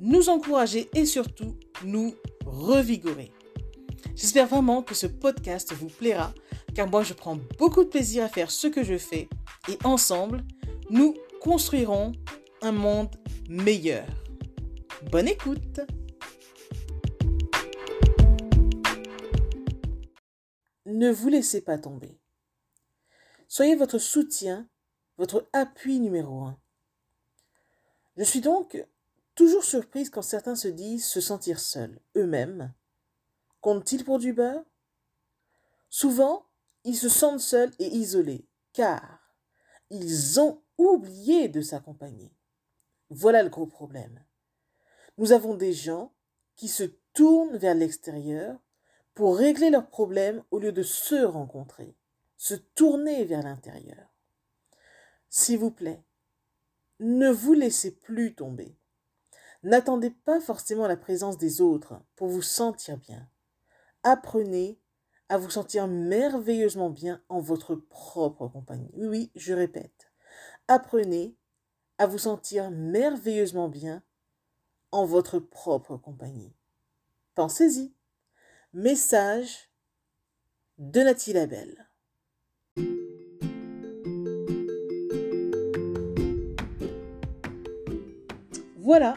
nous encourager et surtout nous revigorer. J'espère vraiment que ce podcast vous plaira car moi je prends beaucoup de plaisir à faire ce que je fais et ensemble, nous construirons un monde meilleur. Bonne écoute Ne vous laissez pas tomber. Soyez votre soutien, votre appui numéro un. Je suis donc toujours surprise quand certains se disent se sentir seuls, eux-mêmes. Comptent-ils pour du beurre? Souvent, ils se sentent seuls et isolés, car ils ont oublié de s'accompagner. Voilà le gros problème. Nous avons des gens qui se tournent vers l'extérieur pour régler leurs problèmes au lieu de se rencontrer, se tourner vers l'intérieur. S'il vous plaît, ne vous laissez plus tomber. N'attendez pas forcément la présence des autres pour vous sentir bien. Apprenez à vous sentir merveilleusement bien en votre propre compagnie. Oui, je répète. Apprenez à vous sentir merveilleusement bien en votre propre compagnie. Pensez-y. Message de Nathalie Labelle. Voilà,